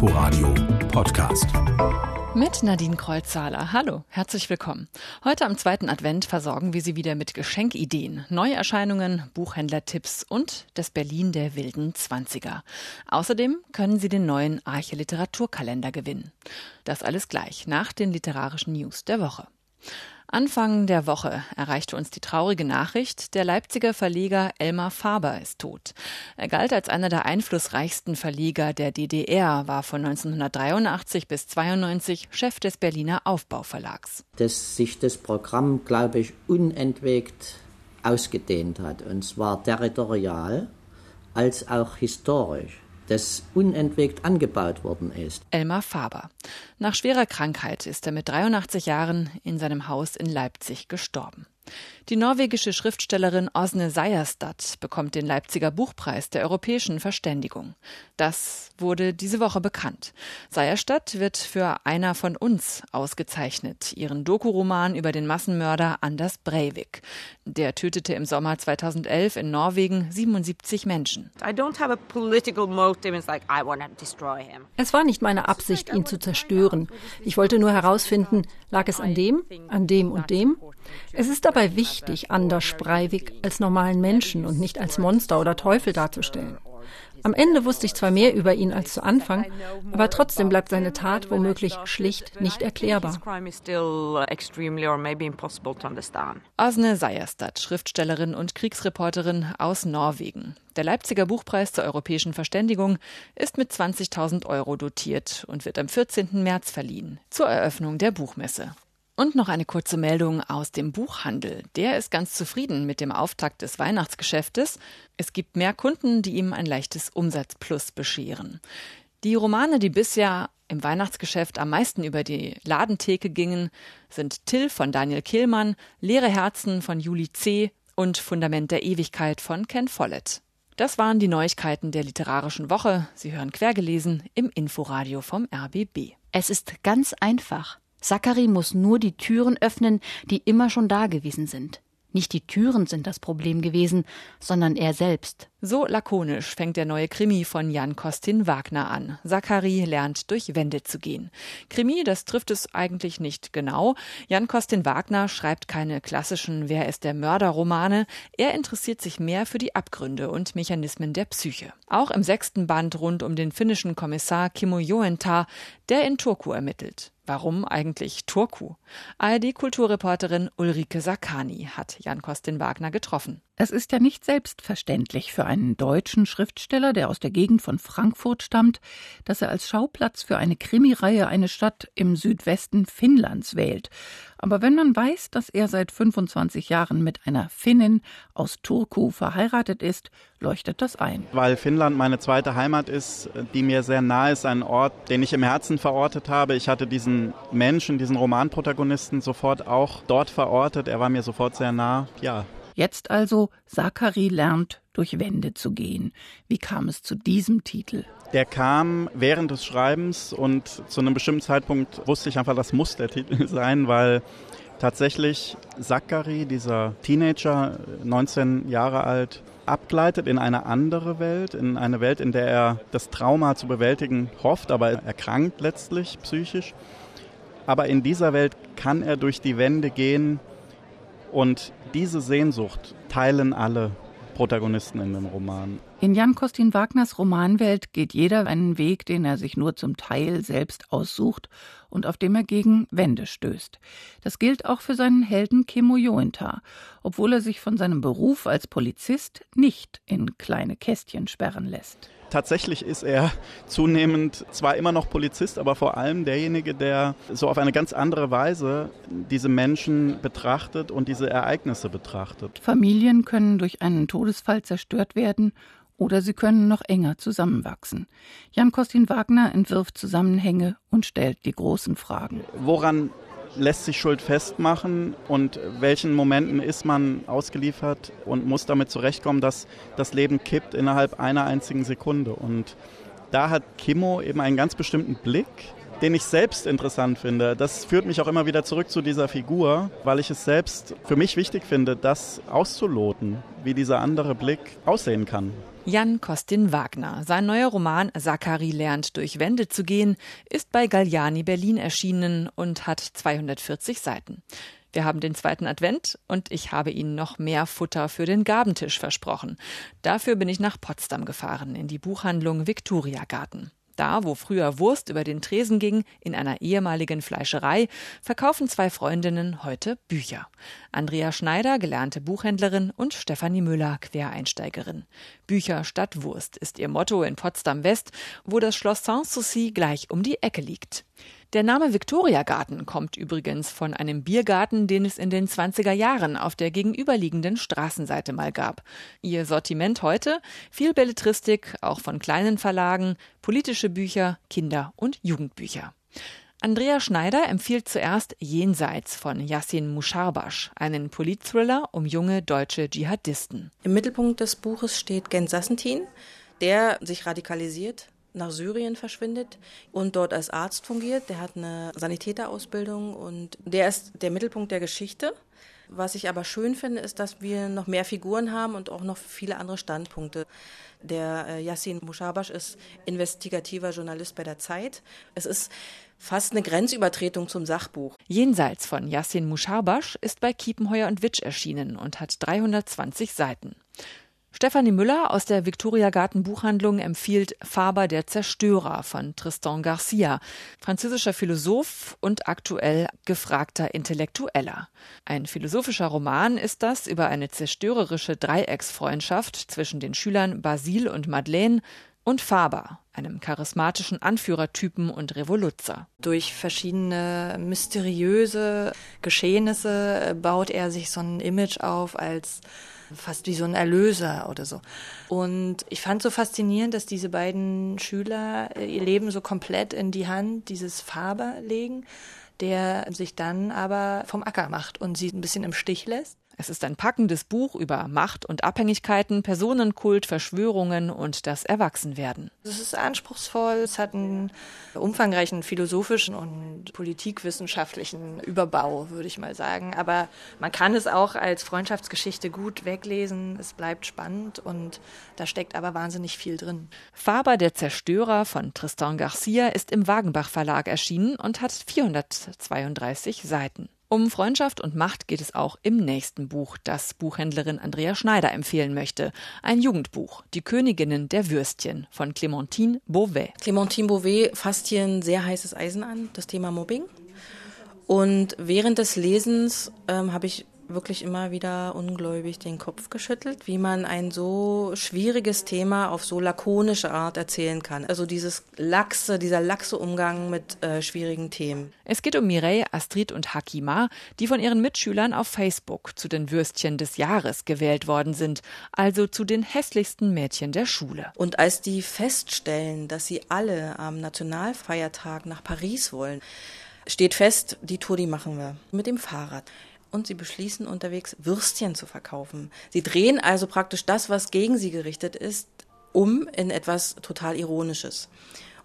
Inforadio Podcast. Mit Nadine Kreuzhaler. Hallo, herzlich willkommen. Heute am zweiten Advent versorgen wir Sie wieder mit Geschenkideen, Neuerscheinungen, Buchhändlertipps und das Berlin der wilden Zwanziger. Außerdem können Sie den neuen Arche Literaturkalender gewinnen. Das alles gleich nach den literarischen News der Woche. Anfang der Woche erreichte uns die traurige Nachricht, der Leipziger Verleger Elmar Faber ist tot. Er galt als einer der einflussreichsten Verleger der DDR, war von 1983 bis 92 Chef des Berliner Aufbauverlags. Dass sich das Programm, glaube ich, unentwegt ausgedehnt hat, und zwar territorial als auch historisch das unentwegt angebaut worden ist. Elmar Faber. Nach schwerer Krankheit ist er mit 83 Jahren in seinem Haus in Leipzig gestorben. Die norwegische Schriftstellerin Osne Seierstad bekommt den Leipziger Buchpreis der europäischen Verständigung. Das wurde diese Woche bekannt. Seierstad wird für Einer von uns ausgezeichnet, ihren Dokuroman über den Massenmörder Anders Breivik. Der tötete im Sommer 2011 in Norwegen 77 Menschen. Es war nicht meine Absicht, ihn zu zerstören. Ich wollte nur herausfinden, lag es an dem, an dem und dem? Es ist dabei wichtig, Anders Breivik als normalen Menschen und nicht als Monster oder Teufel darzustellen. Am Ende wusste ich zwar mehr über ihn als zu Anfang, aber trotzdem bleibt seine Tat womöglich schlicht nicht erklärbar. Asne Seierstad, Schriftstellerin und Kriegsreporterin aus Norwegen. Der Leipziger Buchpreis zur europäischen Verständigung ist mit 20.000 Euro dotiert und wird am 14. März verliehen, zur Eröffnung der Buchmesse. Und noch eine kurze Meldung aus dem Buchhandel. Der ist ganz zufrieden mit dem Auftakt des Weihnachtsgeschäftes. Es gibt mehr Kunden, die ihm ein leichtes Umsatzplus bescheren. Die Romane, die bisher im Weihnachtsgeschäft am meisten über die Ladentheke gingen, sind Till von Daniel Kehlmann, Leere Herzen von Juli C. und Fundament der Ewigkeit von Ken Follett. Das waren die Neuigkeiten der literarischen Woche. Sie hören quergelesen im Inforadio vom RBB. Es ist ganz einfach. Zachary muss nur die Türen öffnen, die immer schon da gewesen sind. Nicht die Türen sind das Problem gewesen, sondern er selbst. So lakonisch fängt der neue Krimi von Jan Kostin Wagner an. Zachary lernt durch Wände zu gehen. Krimi, das trifft es eigentlich nicht genau. Jan Kostin Wagner schreibt keine klassischen Wer ist der Mörder Romane. Er interessiert sich mehr für die Abgründe und Mechanismen der Psyche. Auch im sechsten Band rund um den finnischen Kommissar Kimmo Joentar, der in Turku ermittelt. Warum eigentlich Turku? ARD-Kulturreporterin Ulrike Sakani hat Jan Kostin Wagner getroffen. Es ist ja nicht selbstverständlich für einen deutschen Schriftsteller, der aus der Gegend von Frankfurt stammt, dass er als Schauplatz für eine Krimireihe eine Stadt im Südwesten Finnlands wählt. Aber wenn man weiß, dass er seit 25 Jahren mit einer Finnin aus Turku verheiratet ist, leuchtet das ein. Weil Finnland meine zweite Heimat ist, die mir sehr nahe ist, ein Ort, den ich im Herzen verortet habe. Ich hatte diesen Menschen, diesen Romanprotagonisten sofort auch dort verortet. Er war mir sofort sehr nah. Ja, Jetzt also Zachary lernt durch Wände zu gehen. Wie kam es zu diesem Titel? Der kam während des Schreibens und zu einem bestimmten Zeitpunkt wusste ich einfach, das muss der Titel sein, weil tatsächlich Zachary, dieser Teenager, 19 Jahre alt, abgleitet in eine andere Welt, in eine Welt, in der er das Trauma zu bewältigen hofft, aber er erkrankt letztlich psychisch. Aber in dieser Welt kann er durch die Wände gehen und diese Sehnsucht teilen alle Protagonisten in dem Roman. In Jan Kostin Wagners Romanwelt geht jeder einen Weg, den er sich nur zum Teil selbst aussucht und auf dem er gegen Wände stößt. Das gilt auch für seinen Helden Kemo Joentar, obwohl er sich von seinem Beruf als Polizist nicht in kleine Kästchen sperren lässt. Tatsächlich ist er zunehmend zwar immer noch Polizist, aber vor allem derjenige, der so auf eine ganz andere Weise diese Menschen betrachtet und diese Ereignisse betrachtet. Familien können durch einen Todesfall zerstört werden oder sie können noch enger zusammenwachsen. Jan Kostin Wagner entwirft Zusammenhänge und stellt die großen Fragen. Woran lässt sich Schuld festmachen und welchen Momenten ist man ausgeliefert und muss damit zurechtkommen, dass das Leben kippt innerhalb einer einzigen Sekunde. Und da hat Kimmo eben einen ganz bestimmten Blick, den ich selbst interessant finde. Das führt mich auch immer wieder zurück zu dieser Figur, weil ich es selbst für mich wichtig finde, das auszuloten, wie dieser andere Blick aussehen kann. Jan Kostin Wagner. Sein neuer Roman Zachary lernt durch Wände zu gehen ist bei Galliani Berlin erschienen und hat 240 Seiten. Wir haben den zweiten Advent und ich habe Ihnen noch mehr Futter für den Gabentisch versprochen. Dafür bin ich nach Potsdam gefahren, in die Buchhandlung Victoria Garten. Da, wo früher Wurst über den Tresen ging, in einer ehemaligen Fleischerei, verkaufen zwei Freundinnen heute Bücher. Andrea Schneider, gelernte Buchhändlerin, und Stefanie Müller, Quereinsteigerin. Bücher statt Wurst ist ihr Motto in Potsdam West, wo das Schloss Sanssouci gleich um die Ecke liegt. Der Name Viktoriagarten kommt übrigens von einem Biergarten, den es in den 20er Jahren auf der gegenüberliegenden Straßenseite mal gab. Ihr Sortiment heute? Viel Belletristik, auch von kleinen Verlagen, politische Bücher, Kinder- und Jugendbücher. Andrea Schneider empfiehlt zuerst Jenseits von Yassin Musharbash, einen Politthriller um junge deutsche Dschihadisten. Im Mittelpunkt des Buches steht Gen Sassentin, der sich radikalisiert nach Syrien verschwindet und dort als Arzt fungiert. Der hat eine Sanitäterausbildung und der ist der Mittelpunkt der Geschichte. Was ich aber schön finde, ist, dass wir noch mehr Figuren haben und auch noch viele andere Standpunkte. Der äh, Yassin Mushabash ist investigativer Journalist bei der Zeit. Es ist fast eine Grenzübertretung zum Sachbuch. Jenseits von Yassin Mushabash ist bei Kiepenheuer und Witsch erschienen und hat 320 Seiten. Stefanie Müller aus der Victoria Garten Buchhandlung empfiehlt Faber der Zerstörer von Tristan Garcia, französischer Philosoph und aktuell gefragter Intellektueller. Ein philosophischer Roman ist das über eine zerstörerische Dreiecksfreundschaft zwischen den Schülern Basile und Madeleine und Faber, einem charismatischen Anführertypen und Revoluzer. Durch verschiedene mysteriöse Geschehnisse baut er sich so ein Image auf als fast wie so ein Erlöser oder so. Und ich fand so faszinierend, dass diese beiden Schüler äh, ihr Leben so komplett in die Hand dieses Faber legen, der sich dann aber vom Acker macht und sie ein bisschen im Stich lässt. Es ist ein packendes Buch über Macht und Abhängigkeiten, Personenkult, Verschwörungen und das Erwachsenwerden. Es ist anspruchsvoll, es hat einen umfangreichen philosophischen und politikwissenschaftlichen Überbau, würde ich mal sagen. Aber man kann es auch als Freundschaftsgeschichte gut weglesen. Es bleibt spannend und da steckt aber wahnsinnig viel drin. Faber der Zerstörer von Tristan Garcia ist im Wagenbach Verlag erschienen und hat 432 Seiten. Um Freundschaft und Macht geht es auch im nächsten Buch, das Buchhändlerin Andrea Schneider empfehlen möchte. Ein Jugendbuch, Die Königinnen der Würstchen von Clementine Beauvais. Clementine Beauvais fasst hier ein sehr heißes Eisen an, das Thema Mobbing. Und während des Lesens ähm, habe ich wirklich immer wieder ungläubig den Kopf geschüttelt, wie man ein so schwieriges Thema auf so lakonische Art erzählen kann. Also dieses laxe, dieser laxe Umgang mit äh, schwierigen Themen. Es geht um Mireille, Astrid und Hakima, die von ihren Mitschülern auf Facebook zu den Würstchen des Jahres gewählt worden sind, also zu den hässlichsten Mädchen der Schule. Und als die feststellen, dass sie alle am Nationalfeiertag nach Paris wollen, steht fest, die Tour, die machen wir mit dem Fahrrad und sie beschließen unterwegs Würstchen zu verkaufen. Sie drehen also praktisch das, was gegen sie gerichtet ist, um in etwas total Ironisches.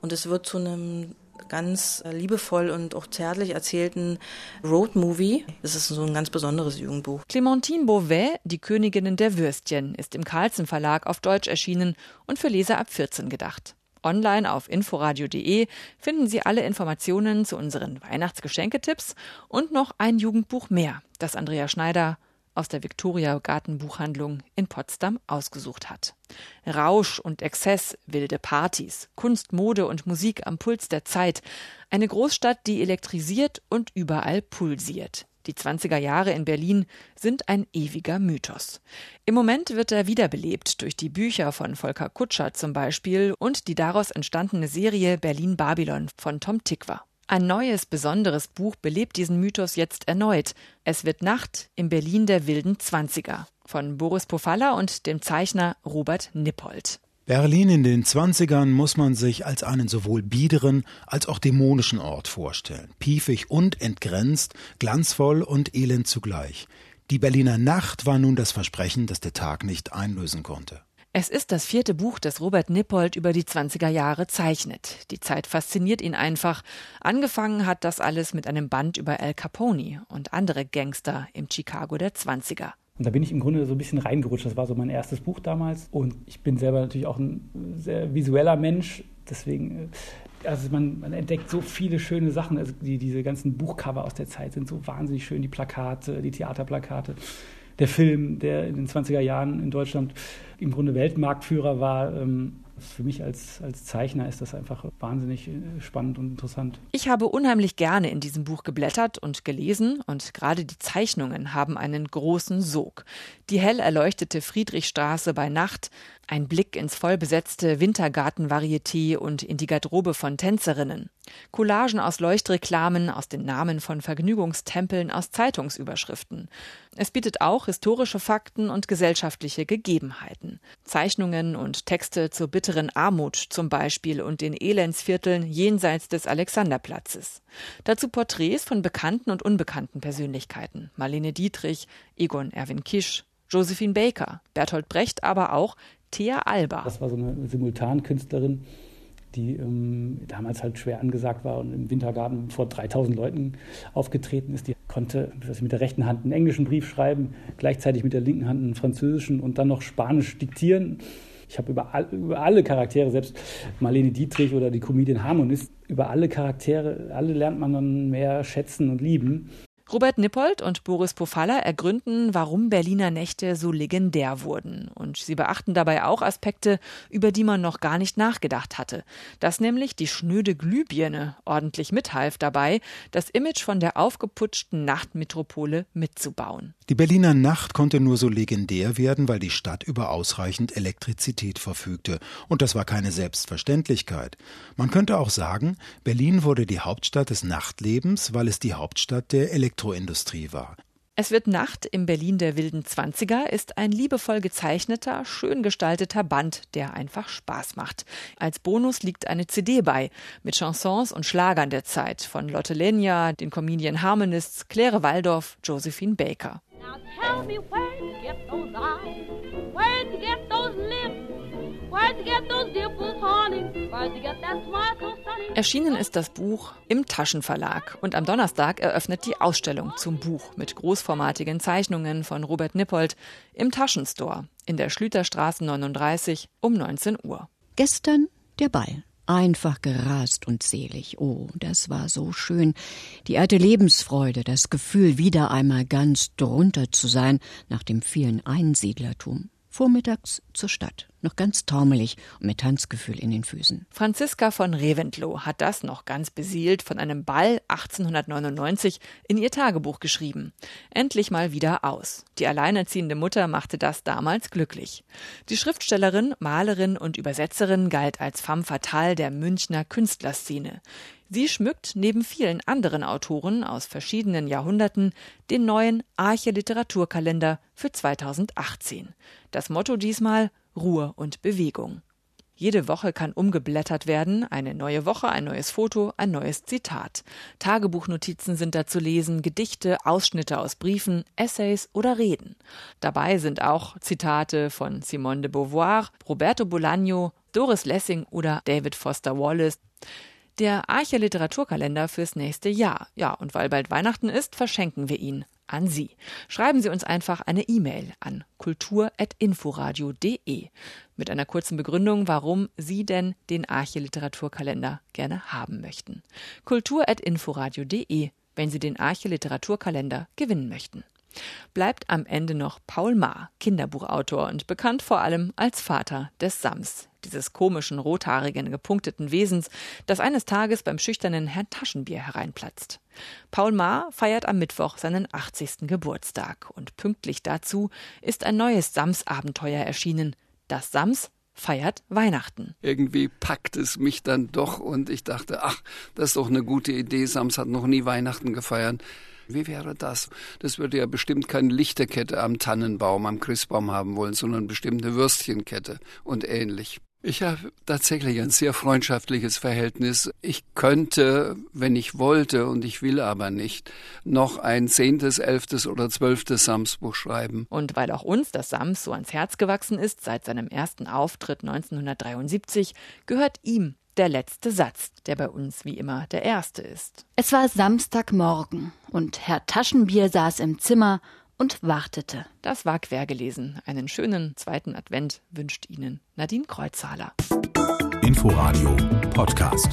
Und es wird zu einem ganz liebevoll und auch zärtlich erzählten Roadmovie. Das ist so ein ganz besonderes Jugendbuch. Clementine Beauvais, Die Königinnen der Würstchen, ist im Carlsen Verlag auf Deutsch erschienen und für Leser ab 14 gedacht. Online auf inforadio.de finden Sie alle Informationen zu unseren Weihnachtsgeschenketipps und noch ein Jugendbuch mehr, das Andrea Schneider aus der Victoria Gartenbuchhandlung in Potsdam ausgesucht hat. Rausch und Exzess, wilde Partys, Kunst, Mode und Musik am Puls der Zeit. Eine Großstadt, die elektrisiert und überall pulsiert. Die 20er Jahre in Berlin sind ein ewiger Mythos. Im Moment wird er wiederbelebt durch die Bücher von Volker Kutscher zum Beispiel und die daraus entstandene Serie Berlin Babylon von Tom Tikwa. Ein neues, besonderes Buch belebt diesen Mythos jetzt erneut. Es wird Nacht im Berlin der wilden Zwanziger von Boris Pofalla und dem Zeichner Robert Nippold. Berlin in den Zwanzigern muss man sich als einen sowohl biederen als auch dämonischen Ort vorstellen. Piefig und entgrenzt, glanzvoll und elend zugleich. Die Berliner Nacht war nun das Versprechen, das der Tag nicht einlösen konnte. Es ist das vierte Buch, das Robert Nippold über die 20er Jahre zeichnet. Die Zeit fasziniert ihn einfach. Angefangen hat das alles mit einem Band über Al Capone und andere Gangster im Chicago der 20er. Und da bin ich im Grunde so ein bisschen reingerutscht. Das war so mein erstes Buch damals. Und ich bin selber natürlich auch ein sehr visueller Mensch. Deswegen, äh, also man, man entdeckt so viele schöne Sachen. Also die, diese ganzen Buchcover aus der Zeit sind so wahnsinnig schön. Die Plakate, die Theaterplakate. Der Film, der in den 20er Jahren in Deutschland im Grunde Weltmarktführer war, ähm, für mich als, als Zeichner ist das einfach wahnsinnig äh, spannend und interessant. Ich habe unheimlich gerne in diesem Buch geblättert und gelesen und gerade die Zeichnungen haben einen großen Sog. Die hell erleuchtete Friedrichstraße bei Nacht, ein Blick ins vollbesetzte Wintergarten-Varieté und in die Garderobe von Tänzerinnen. Collagen aus Leuchtreklamen, aus den Namen von Vergnügungstempeln, aus Zeitungsüberschriften. Es bietet auch historische Fakten und gesellschaftliche Gegebenheiten. Zeichnungen und Texte zur bitteren Armut zum Beispiel und den Elendsvierteln jenseits des Alexanderplatzes. Dazu Porträts von bekannten und unbekannten Persönlichkeiten. Marlene Dietrich, Egon Erwin Kisch, Josephine Baker, Bertolt Brecht, aber auch Thea Alba. Das war so eine Simultankünstlerin, die ähm, damals halt schwer angesagt war und im Wintergarten vor 3000 Leuten aufgetreten ist. Die konnte mit der rechten Hand einen englischen Brief schreiben, gleichzeitig mit der linken Hand einen französischen und dann noch Spanisch diktieren. Ich habe über, all, über alle Charaktere, selbst Marlene Dietrich oder die Comedian Harmonist, über alle Charaktere, alle lernt man dann mehr schätzen und lieben. Robert Nippold und Boris Pofalla ergründen, warum Berliner Nächte so legendär wurden. Und sie beachten dabei auch Aspekte, über die man noch gar nicht nachgedacht hatte. Dass nämlich die schnöde Glühbirne ordentlich mithalf dabei, das Image von der aufgeputschten Nachtmetropole mitzubauen. Die Berliner Nacht konnte nur so legendär werden, weil die Stadt über ausreichend Elektrizität verfügte. Und das war keine Selbstverständlichkeit. Man könnte auch sagen, Berlin wurde die Hauptstadt des Nachtlebens, weil es die Hauptstadt der Elektrizität Elektroindustrie war. Es wird Nacht im Berlin der wilden Zwanziger ist ein liebevoll gezeichneter, schön gestalteter Band, der einfach Spaß macht. Als Bonus liegt eine CD bei, mit Chansons und Schlagern der Zeit von Lotte Lenya, den Comedian Harmonists, Claire Waldorf, Josephine Baker. Now tell me where to get those eyes, where to get those lips. Erschienen ist das Buch im Taschenverlag und am Donnerstag eröffnet die Ausstellung zum Buch mit großformatigen Zeichnungen von Robert Nippold im Taschenstore in der Schlüterstraße 39 um 19 Uhr. Gestern der Ball. Einfach gerast und selig. Oh, das war so schön. Die alte Lebensfreude, das Gefühl, wieder einmal ganz drunter zu sein nach dem vielen Einsiedlertum. Vormittags zur Stadt, noch ganz taumelig und mit Tanzgefühl in den Füßen. Franziska von Reventlow hat das noch ganz beseelt von einem Ball 1899 in ihr Tagebuch geschrieben. Endlich mal wieder aus. Die alleinerziehende Mutter machte das damals glücklich. Die Schriftstellerin, Malerin und Übersetzerin galt als femme fatale der Münchner Künstlerszene. Sie schmückt neben vielen anderen Autoren aus verschiedenen Jahrhunderten den neuen Arche Literaturkalender für 2018. Das Motto diesmal Ruhe und Bewegung. Jede Woche kann umgeblättert werden, eine neue Woche, ein neues Foto, ein neues Zitat. Tagebuchnotizen sind da zu lesen, Gedichte, Ausschnitte aus Briefen, Essays oder Reden. Dabei sind auch Zitate von Simone de Beauvoir, Roberto Bolaño, Doris Lessing oder David Foster Wallace der Arche Literaturkalender fürs nächste Jahr. Ja, und weil bald Weihnachten ist, verschenken wir ihn an Sie. Schreiben Sie uns einfach eine E-Mail an kultur.inforadio.de mit einer kurzen Begründung, warum Sie denn den Arche Literaturkalender gerne haben möchten. kultur.inforadio.de, wenn Sie den Arche Literaturkalender gewinnen möchten bleibt am Ende noch Paul Maar, Kinderbuchautor und bekannt vor allem als Vater des Sams, dieses komischen, rothaarigen, gepunkteten Wesens, das eines Tages beim schüchternen Herrn Taschenbier hereinplatzt. Paul Maar feiert am Mittwoch seinen 80. Geburtstag und pünktlich dazu ist ein neues Sams-Abenteuer erschienen. Das Sams feiert Weihnachten. Irgendwie packt es mich dann doch und ich dachte, ach, das ist doch eine gute Idee. Sams hat noch nie Weihnachten gefeiert. Wie wäre das? Das würde ja bestimmt keine Lichterkette am Tannenbaum, am Christbaum haben wollen, sondern bestimmt eine Würstchenkette und ähnlich. Ich habe tatsächlich ein sehr freundschaftliches Verhältnis. Ich könnte, wenn ich wollte, und ich will aber nicht, noch ein zehntes, elftes oder zwölftes Samsbuch schreiben. Und weil auch uns das Sams so ans Herz gewachsen ist seit seinem ersten Auftritt 1973, gehört ihm der letzte Satz, der bei uns wie immer der erste ist. Es war Samstagmorgen und Herr Taschenbier saß im Zimmer und wartete. Das war quergelesen. Einen schönen zweiten Advent wünscht Ihnen Nadine Kreuzhaler. Inforadio Podcast.